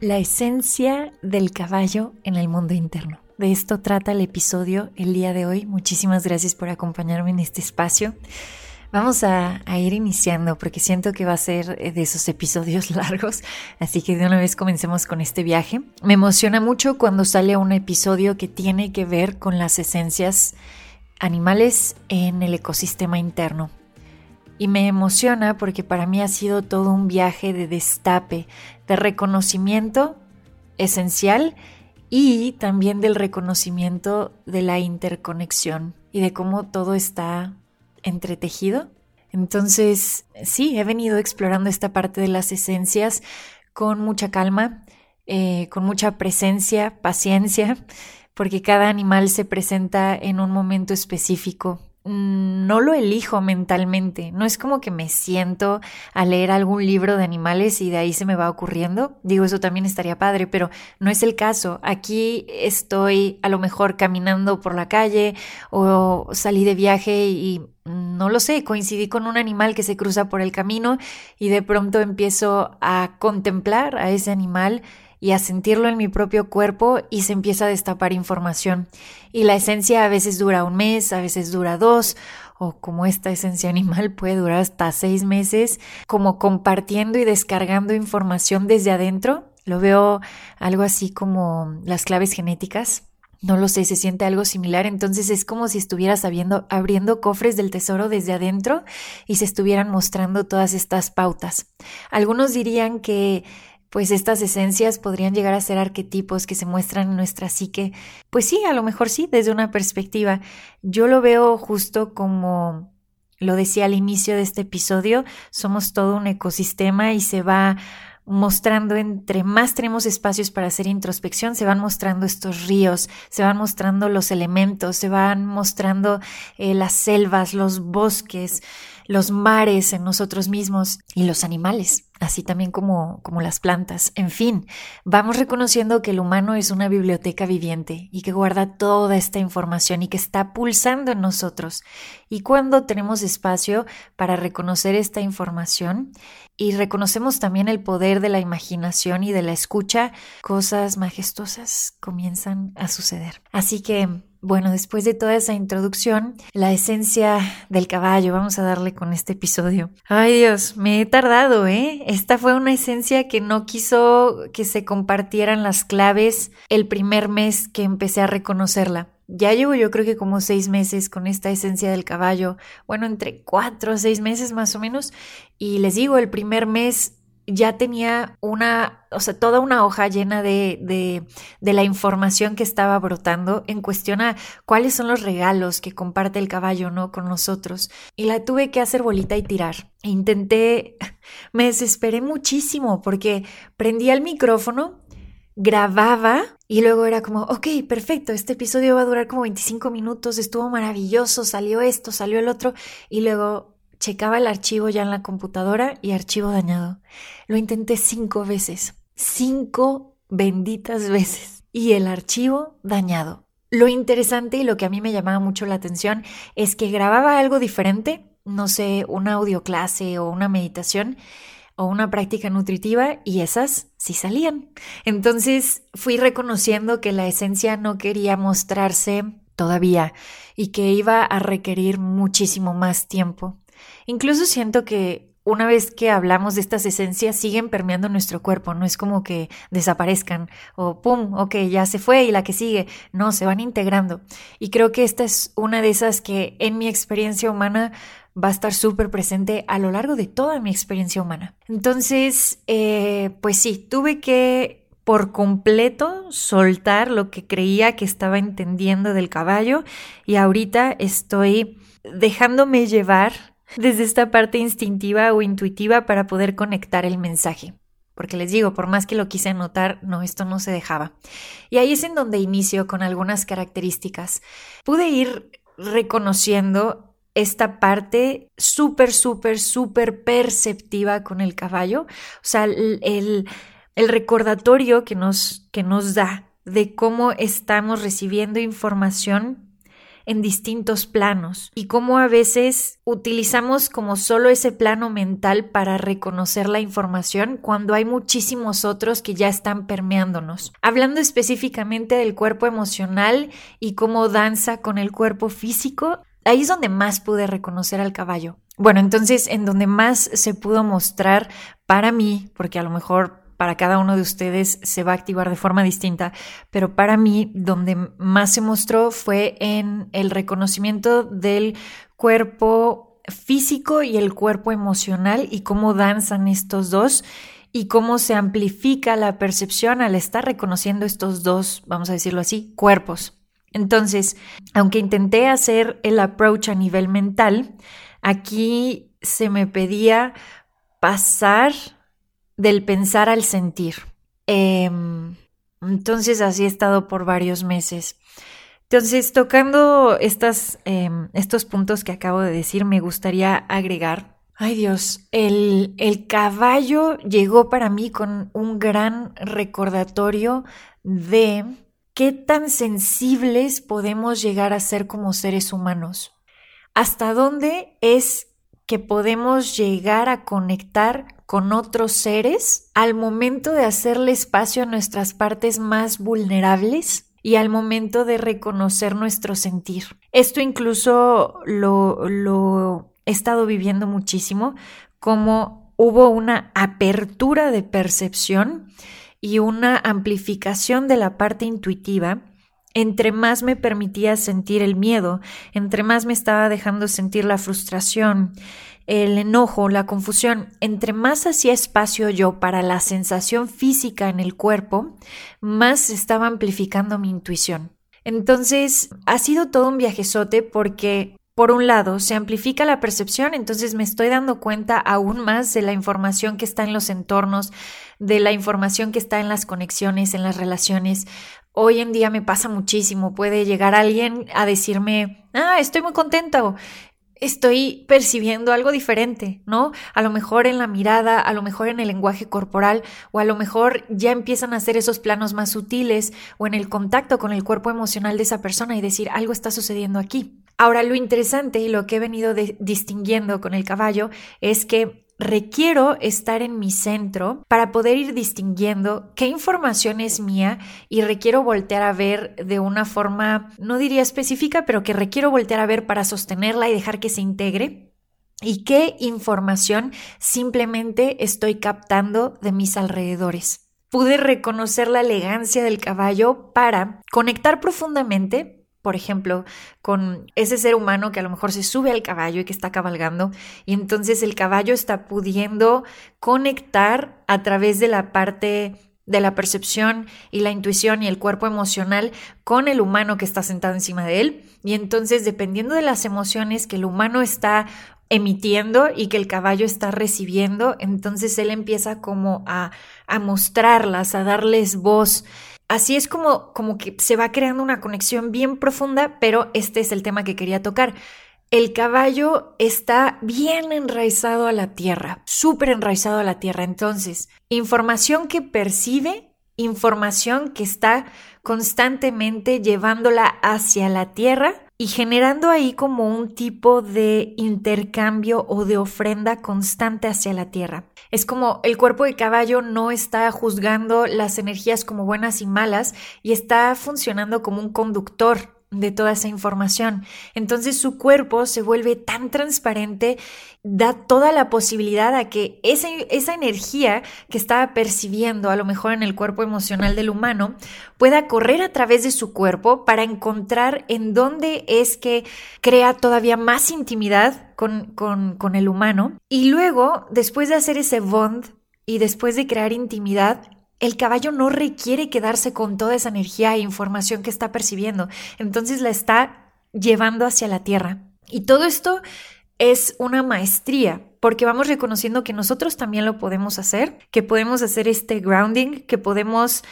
La esencia del caballo en el mundo interno. De esto trata el episodio el día de hoy. Muchísimas gracias por acompañarme en este espacio. Vamos a, ir iniciando porque siento que va a ser eh, de esos episodios largos, así que de una vez comencemos con este viaje. Me emociona mucho cuando sale un episodio que tiene que ver con las esencias animales en el ecosistema interno. Y me emociona porque para mí ha sido todo un viaje de destape, de reconocimiento esencial y también del reconocimiento de la interconexión y de cómo todo está entretejido. Entonces, sí, he venido explorando esta parte de las esencias con mucha calma, eh, con mucha presencia, paciencia, porque cada animal se presenta en un momento específico no lo elijo mentalmente, no es como que me siento a leer algún libro de animales y de ahí se me va ocurriendo. Digo, eso también estaría padre, pero no es el caso. Aquí estoy a lo mejor caminando por la calle o salí de viaje y no lo sé, coincidí con un animal que se cruza por el camino y de pronto empiezo a contemplar a ese animal y a sentirlo en mi propio cuerpo y se empieza a destapar información. Y la esencia a veces dura un mes, a veces dura dos, o como esta esencia animal puede durar hasta seis meses, como compartiendo y descargando información desde adentro. Lo veo algo así como las claves genéticas. No lo sé, se siente algo similar, entonces es como si estuvieras abriendo cofres del tesoro desde adentro y se estuvieran mostrando todas estas pautas. Algunos dirían que pues estas esencias podrían llegar a ser arquetipos que se muestran en nuestra psique. Pues sí, a lo mejor sí, desde una perspectiva. Yo lo veo justo como lo decía al inicio de este episodio, somos todo un ecosistema y se va mostrando entre más tenemos espacios para hacer introspección, se van mostrando estos ríos, se van mostrando los elementos, se van mostrando eh, las selvas, los bosques, los mares en nosotros mismos y los animales así también como, como las plantas. En fin, vamos reconociendo que el humano es una biblioteca viviente y que guarda toda esta información y que está pulsando en nosotros. Y cuando tenemos espacio para reconocer esta información y reconocemos también el poder de la imaginación y de la escucha, cosas majestuosas comienzan a suceder. Así que bueno, después de toda esa introducción, la esencia del caballo, vamos a darle con este episodio. Ay Dios, me he tardado, ¿eh? Esta fue una esencia que no quiso que se compartieran las claves el primer mes que empecé a reconocerla. Ya llevo yo creo que como seis meses con esta esencia del caballo, bueno, entre cuatro o seis meses más o menos, y les digo, el primer mes ya tenía una, o sea, toda una hoja llena de, de, la información que estaba brotando en cuestión a cuáles son los regalos que comparte el caballo, ¿no? Con nosotros. Y la tuve que hacer bolita y tirar. Intenté, me desesperé muchísimo porque prendía el micrófono, grababa y luego era como, ok, perfecto, este episodio va a durar como 25 minutos, estuvo maravilloso, salió esto, salió el otro, y luego Checaba el archivo ya en la computadora y archivo dañado. Lo intenté cinco veces. Cinco benditas veces. Y el archivo dañado. Lo interesante y lo que a mí me llamaba mucho la atención es que grababa algo diferente, no sé, una audioclase o una meditación o una práctica nutritiva y esas sí salían. Entonces fui reconociendo que la esencia no quería mostrarse todavía y que iba a requerir muchísimo más tiempo. Incluso siento que una vez que hablamos de estas esencias siguen permeando nuestro cuerpo, no es como que desaparezcan o pum, ok, ya se fue y la que sigue, no, se van integrando. Y creo que esta es una de esas que en mi experiencia humana va a estar súper presente a lo largo de toda mi experiencia humana. Entonces, eh, pues sí, tuve que por completo soltar lo que creía que estaba entendiendo del caballo y ahorita estoy dejándome llevar desde esta parte instintiva o intuitiva para poder conectar el mensaje. Porque les digo, por más que lo quise anotar, no, esto no se dejaba. Y ahí es en donde inicio con algunas características. Pude ir reconociendo esta parte súper, súper, súper perceptiva con el caballo. O sea, el, el, recordatorio que nos, que nos da de cómo estamos recibiendo información en distintos planos y cómo a veces utilizamos como solo ese plano mental para reconocer la información cuando hay muchísimos otros que ya están permeándonos. Hablando específicamente del cuerpo emocional y cómo danza con el cuerpo físico, ahí es donde más pude reconocer al caballo. Bueno, entonces en donde más se pudo mostrar para mí, porque a lo mejor para cada uno de ustedes se va a activar de forma distinta, pero para mí donde más se mostró fue en el reconocimiento del cuerpo físico y el cuerpo emocional y cómo danzan estos dos y cómo se amplifica la percepción al estar reconociendo estos dos, vamos a decirlo así, cuerpos. Entonces, aunque intenté hacer el approach a nivel mental, aquí se me pedía pasar del pensar al sentir. Em, entonces así he estado por varios meses. Entonces, tocando estas, em, estos puntos que acabo de decir, me gustaría agregar, ay Dios, el, el caballo llegó para mí con un gran recordatorio de qué tan sensibles podemos llegar a ser como seres humanos. ¿Hasta dónde es que podemos llegar a conectar con otros seres al momento de hacerle espacio a nuestras partes más vulnerables y al momento de reconocer nuestro sentir. Esto incluso lo, lo he estado viviendo muchísimo, como hubo una apertura de percepción y una amplificación de la parte intuitiva entre más me permitía sentir el miedo, entre más me estaba dejando sentir la frustración, el enojo, la confusión, entre más hacía espacio yo para la sensación física en el cuerpo, más estaba amplificando mi intuición. Entonces, ha sido todo un viajezote porque por un lado, se amplifica la percepción, entonces me estoy dando cuenta aún más de la información que está en los entornos, de la información que está en las conexiones, en las relaciones. Hoy en día me pasa muchísimo, puede llegar alguien a decirme, ah, estoy muy contento, estoy percibiendo algo diferente, ¿no? A lo mejor en la mirada, a lo mejor en el lenguaje corporal, o a lo mejor ya empiezan a hacer esos planos más sutiles o en el contacto con el cuerpo emocional de esa persona y decir algo está sucediendo aquí. Ahora, lo interesante y lo que he venido distinguiendo con el caballo es que requiero estar en mi centro para poder ir distinguiendo qué información es mía y requiero voltear a ver de una forma, no diría específica, pero que requiero voltear a ver para sostenerla y dejar que se integre. Y qué información simplemente estoy captando de mis alrededores. Pude reconocer la elegancia del caballo para conectar profundamente por ejemplo, con ese ser humano que a lo mejor se sube al caballo y que está cabalgando, y entonces el caballo está pudiendo conectar a través de la parte de la percepción y la intuición y el cuerpo emocional con el humano que está sentado encima de él. Y entonces, dependiendo de las emociones que el humano está emitiendo y que el caballo está recibiendo, entonces él empieza como a, a mostrarlas, a darles voz Así es como, como que se va creando una conexión bien profunda, pero este es el tema que quería tocar. El caballo está bien enraizado a la tierra, súper enraizado a la tierra. Entonces, información que percibe, información que está constantemente llevándola hacia la tierra y generando ahí como un tipo de intercambio o de ofrenda constante hacia la tierra. Es como el cuerpo de caballo no está juzgando las energías como buenas y malas y está funcionando como un conductor de toda esa información. Entonces su cuerpo se vuelve tan transparente, da toda la posibilidad a que esa, esa energía que estaba percibiendo a lo mejor en el cuerpo emocional del humano pueda correr a través de su cuerpo para encontrar en dónde es que crea todavía más intimidad con, con, con el humano. Y luego, después de hacer ese bond y después de crear intimidad, el caballo no requiere quedarse con toda esa energía e información que está percibiendo, entonces la está llevando hacia la tierra. Y todo esto es una maestría, porque vamos reconociendo que nosotros también lo podemos hacer, que podemos hacer este grounding, que podemos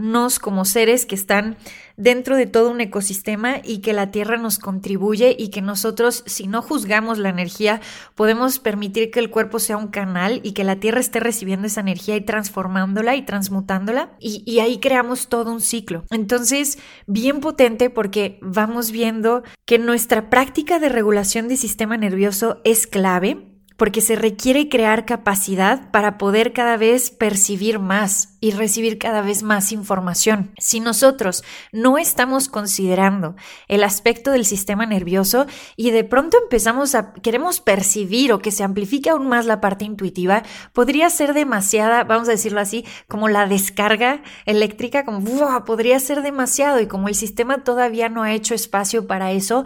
reconocernos como seres que están dentro de todo un ecosistema y que la Tierra nos contribuye y que nosotros, si no juzgamos la energía, podemos permitir que el cuerpo sea un canal y que la Tierra esté recibiendo esa energía y transformándola y transmutándola y, y ahí creamos todo un ciclo. Entonces, bien potente porque vamos viendo que nuestra práctica de regulación del sistema nervioso es clave porque se requiere crear capacidad para poder cada vez percibir más y recibir cada vez más información. Si nosotros no estamos considerando el aspecto del sistema nervioso y de pronto empezamos a queremos percibir o que se amplifique aún más la parte intuitiva, podría ser demasiada, vamos a decirlo así, como la descarga eléctrica, como podría ser demasiado y como el sistema todavía no ha hecho espacio para eso,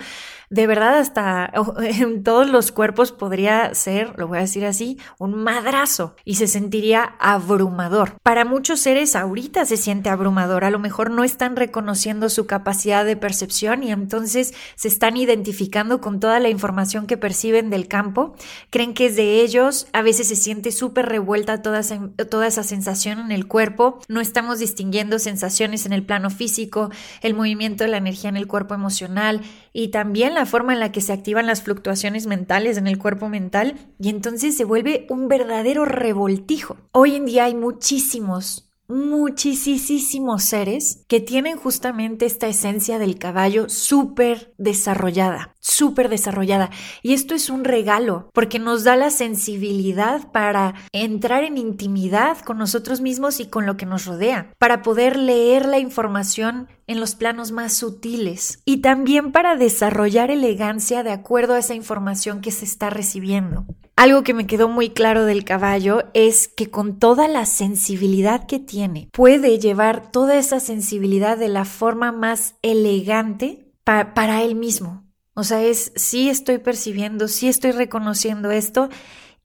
de verdad hasta en todos los cuerpos podría ser, lo voy a decir así, un madrazo y se sentiría abrumador. Para muchos seres ahorita se siente abrumador, a lo mejor no están reconociendo su capacidad de percepción y entonces se están identificando con toda la información que perciben del campo, creen que es de ellos, a veces se siente súper revuelta toda esa, toda esa sensación en el cuerpo, no estamos distinguiendo sensaciones en el plano físico, el movimiento de la energía en el cuerpo emocional y también la forma en la que se activan las fluctuaciones mentales en el cuerpo mental y entonces se vuelve un verdadero revoltijo. Hoy en día hay muchísimos muchísimos seres que tienen justamente esta esencia del caballo súper desarrollada, súper desarrollada. Y esto es un regalo porque nos da la sensibilidad para entrar en intimidad con nosotros mismos y con lo que nos rodea, para poder leer la información en los planos más sutiles y también para desarrollar elegancia de acuerdo a esa información que se está recibiendo. Algo que me quedó muy claro del caballo es que con toda la sensibilidad que tiene, puede llevar toda esa sensibilidad de la forma más elegante para él mismo. O sea, es sí estoy percibiendo, sí estoy reconociendo esto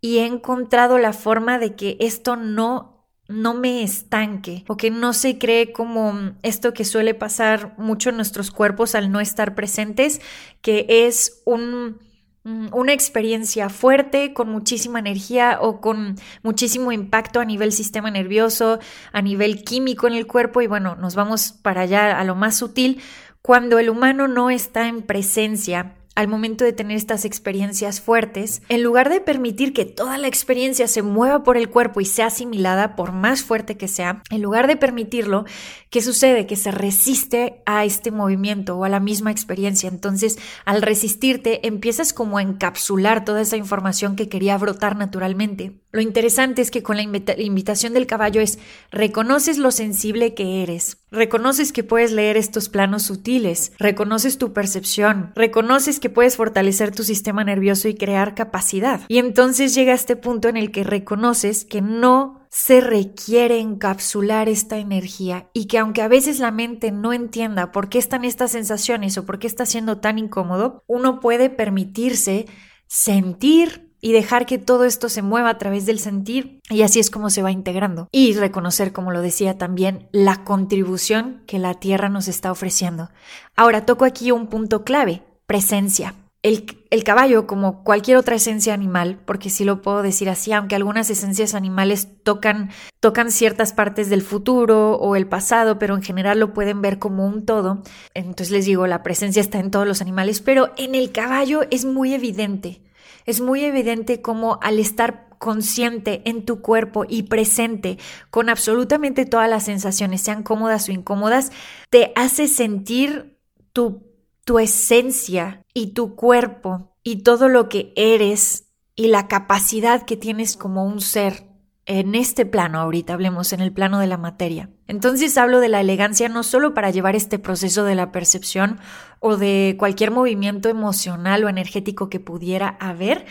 y he encontrado la forma de que esto no no me estanque o que no se cree como esto que suele pasar mucho en nuestros cuerpos al no estar presentes, que es un una experiencia fuerte, con muchísima energía o con muchísimo impacto a nivel sistema nervioso, a nivel químico en el cuerpo y bueno, nos vamos para allá a lo más sutil, cuando el humano no está en presencia al momento de tener estas experiencias fuertes, en lugar de permitir que toda la experiencia se mueva por el cuerpo y sea asimilada, por más fuerte que sea, en lugar de permitirlo, ¿qué sucede? Que se resiste a este movimiento o a la misma experiencia. Entonces, al resistirte, empiezas como a encapsular toda esa información que quería brotar naturalmente. Lo interesante es que con la invitación del caballo es reconoces lo sensible que eres, reconoces que puedes leer estos planos sutiles, reconoces tu percepción, reconoces que puedes fortalecer tu sistema nervioso y crear capacidad. Y entonces llega este punto en el que reconoces que no se requiere encapsular esta energía y que aunque a veces la mente no entienda por qué están estas sensaciones o por qué está siendo tan incómodo, uno puede permitirse sentir y dejar que todo esto se mueva a través del sentir y así es como se va integrando. Y reconocer, como lo decía también, la contribución que la Tierra nos está ofreciendo. Ahora toco aquí un punto clave, presencia. El, el, caballo, como cualquier otra esencia animal, porque sí lo puedo decir así, aunque algunas esencias animales tocan, tocan ciertas partes del futuro o el pasado, pero en general lo pueden ver como un todo. Entonces les digo, la presencia está en todos los animales, pero en el caballo es muy evidente es muy evidente cómo al estar consciente en tu cuerpo y presente con absolutamente todas las sensaciones, sean cómodas o incómodas, te hace sentir tu, tu esencia y tu cuerpo y todo lo que eres y la capacidad que tienes como un ser en este plano, ahorita hablemos en el plano de la materia. Entonces hablo de la elegancia no solo para llevar este proceso de la percepción o de cualquier movimiento emocional o energético que pudiera haber,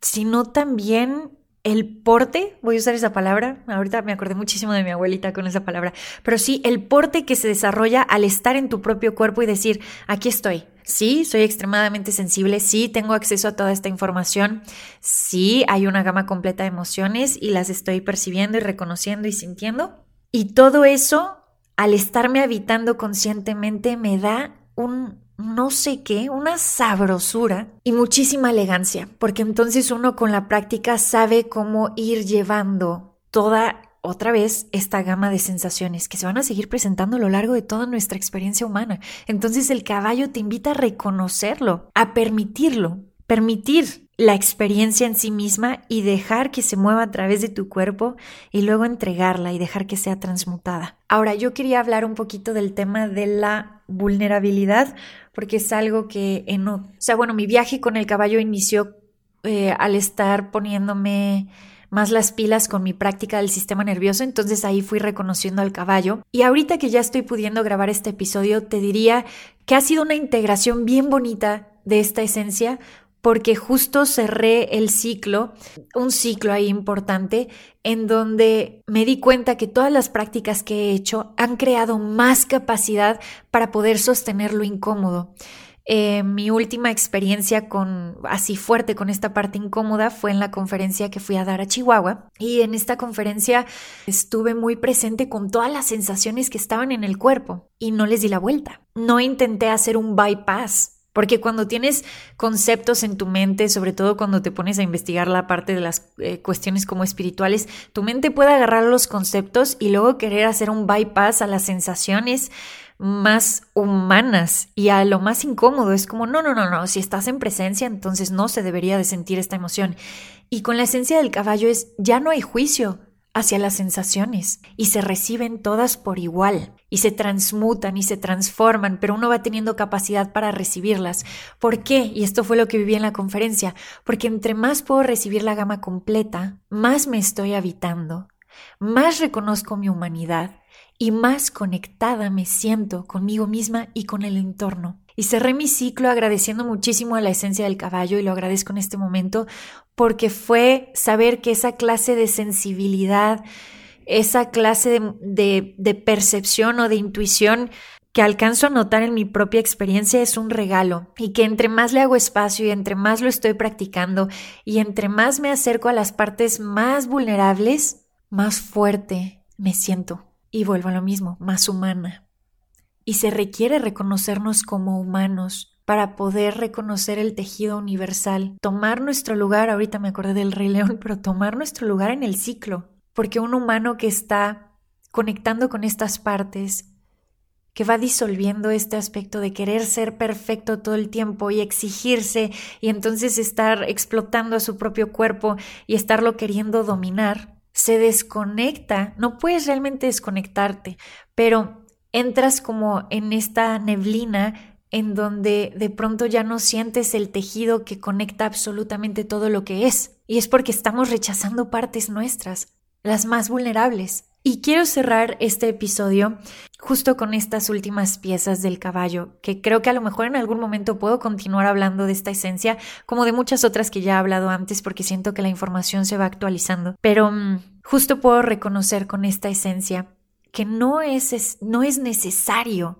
sino también el porte, voy a usar esa palabra, ahorita me acordé muchísimo de mi abuelita con esa palabra, pero sí, el porte que se desarrolla al estar en tu propio cuerpo y decir, aquí estoy, Sí, soy extremadamente sensible, sí, tengo acceso a toda esta información, sí, hay una gama completa de emociones y las estoy percibiendo y reconociendo y sintiendo. Y todo eso, al estarme habitando conscientemente, me da un, no sé qué, una sabrosura y muchísima elegancia, porque entonces uno con la práctica sabe cómo ir llevando toda otra vez esta gama de sensaciones que se van a seguir presentando a lo largo de toda nuestra experiencia humana. Entonces el caballo te invita a reconocerlo, a permitirlo, permitir la experiencia en sí misma y dejar que se mueva a través de tu cuerpo y luego entregarla y dejar que sea transmutada. Ahora, yo quería hablar un poquito del tema de la vulnerabilidad porque es algo que en, o sea, bueno, mi viaje con el caballo inició eh, al estar poniéndome más las pilas con mi práctica del sistema nervioso, entonces ahí fui reconociendo al caballo. Y ahorita que ya estoy pudiendo grabar este episodio, te diría que ha sido una integración bien bonita de esta esencia porque justo cerré el ciclo, un ciclo ahí importante, en donde me di cuenta que todas las prácticas que he hecho han creado más capacidad para poder sostener lo incómodo. Eh, mi última experiencia con así fuerte con esta parte incómoda fue en la conferencia que fui a dar a Chihuahua y en esta conferencia estuve muy presente con todas las sensaciones que estaban en el cuerpo y no les di la vuelta. No intenté hacer un bypass porque cuando tienes conceptos en tu mente, sobre todo cuando te pones a investigar la parte de las eh, cuestiones como espirituales, tu mente puede agarrar los conceptos y luego querer hacer un bypass a las sensaciones más humanas y a lo más incómodo. Es como, no, no, no, no, si estás en presencia, entonces no se debería de sentir esta emoción. Y con la esencia del caballo es, ya no hay juicio hacia las sensaciones y se reciben todas por igual y se transmutan y se transforman, pero uno va teniendo capacidad para recibirlas. ¿Por qué? Y esto fue lo que viví en la conferencia, porque entre más puedo recibir la gama completa, más me estoy habitando, más reconozco mi humanidad y más conectada me siento conmigo misma y con el entorno. Y cerré mi ciclo agradeciendo muchísimo a la esencia del caballo y lo agradezco en este momento porque fue saber que esa clase de sensibilidad, esa clase de, de, percepción o de intuición que alcanzo a notar en mi propia experiencia es un regalo y que entre más le hago espacio y entre más lo estoy practicando y entre más me acerco a las partes más vulnerables, más fuerte me siento. Y vuelvo a lo mismo, más humana. Y se requiere reconocernos como humanos para poder reconocer el tejido universal, tomar nuestro lugar, ahorita me acordé del Rey León, pero tomar nuestro lugar en el ciclo, porque un humano que está conectando con estas partes, que va disolviendo este aspecto de querer ser perfecto todo el tiempo y exigirse y entonces estar explotando a su propio cuerpo y estarlo queriendo dominar, se desconecta, no puedes realmente desconectarte, pero entras como en esta neblina en donde de pronto ya no sientes el tejido que conecta absolutamente todo lo que es. Y es porque estamos rechazando partes nuestras, las más vulnerables. Y quiero cerrar este episodio justo con estas últimas piezas del caballo, que creo que a lo mejor en algún momento puedo continuar hablando de esta esencia, como de muchas otras que ya he hablado antes, porque siento que la información se va actualizando. Pero mm, justo puedo reconocer con esta esencia que no es, no es necesario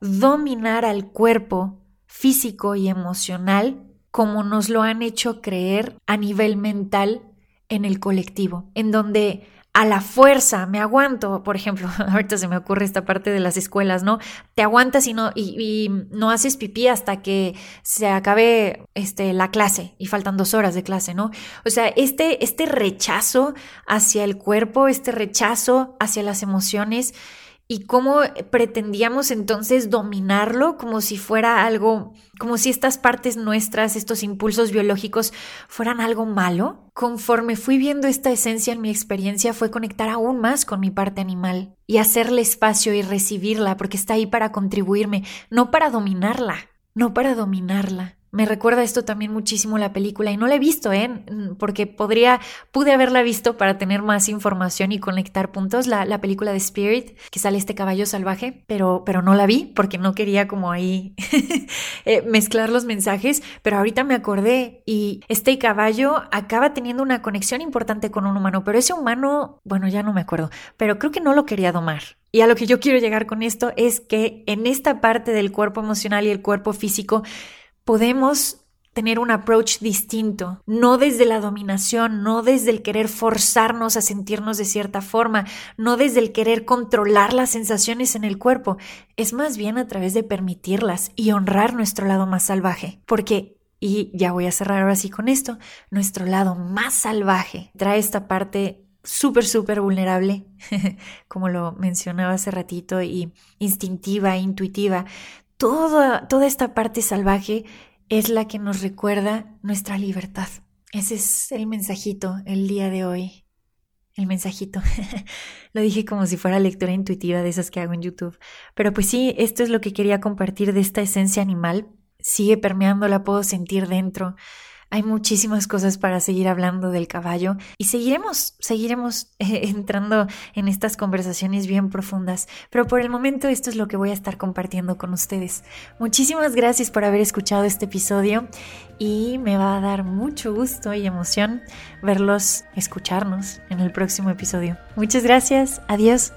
dominar al cuerpo físico y emocional como nos lo han hecho creer a nivel mental en el colectivo, en donde a la fuerza, me aguanto, por ejemplo, ahorita se me ocurre esta parte de las escuelas, ¿no? Te aguantas y no, y, no haces pipí hasta que se acabe este, la clase y faltan dos horas de clase, ¿no? O sea, este, este rechazo hacia el cuerpo, este rechazo hacia las emociones, y cómo pretendíamos entonces dominarlo como si fuera algo, como si estas partes nuestras, estos impulsos biológicos fueran algo malo. Conforme fui viendo esta esencia en mi experiencia fue conectar aún más con mi parte animal y hacerle espacio y recibirla porque está ahí para contribuirme, no para dominarla, no para dominarla. Me recuerda esto también muchísimo la película y no la he visto, ¿eh? Porque podría, pude haberla visto para tener más información y conectar puntos, la, la película de Spirit, que sale este caballo salvaje, pero, pero no la vi porque no quería como ahí eh, mezclar los mensajes, pero ahorita me acordé y este caballo acaba teniendo una conexión importante con un humano, pero ese humano, bueno, ya no me acuerdo, pero creo que no lo quería domar. Y a lo que yo quiero llegar con esto es que en esta parte del cuerpo emocional y el cuerpo físico, podemos tener un approach distinto, no desde la dominación, no desde el querer forzarnos a sentirnos de cierta forma, no desde el querer controlar las sensaciones en el cuerpo, es más bien a través de permitirlas y honrar nuestro lado más salvaje, porque y ya voy a cerrar ahora sí con esto, nuestro lado más salvaje trae esta parte súper, súper vulnerable, como lo mencionaba hace ratito, y instintiva, intuitiva. Toda, toda esta parte salvaje es la que nos recuerda nuestra libertad. Ese es el mensajito el día de hoy. El mensajito. lo dije como si fuera lectura intuitiva de esas que hago en YouTube. Pero pues sí, esto es lo que quería compartir de esta esencia animal. Sigue permeando, la puedo sentir dentro. Hay muchísimas cosas para seguir hablando del caballo y seguiremos, seguiremos eh, entrando en estas conversaciones bien profundas, pero por el momento esto es lo que voy a estar compartiendo con ustedes. Muchísimas gracias por haber escuchado este episodio y me va a dar mucho gusto y emoción verlos escucharnos en el próximo episodio. Muchas gracias, adiós.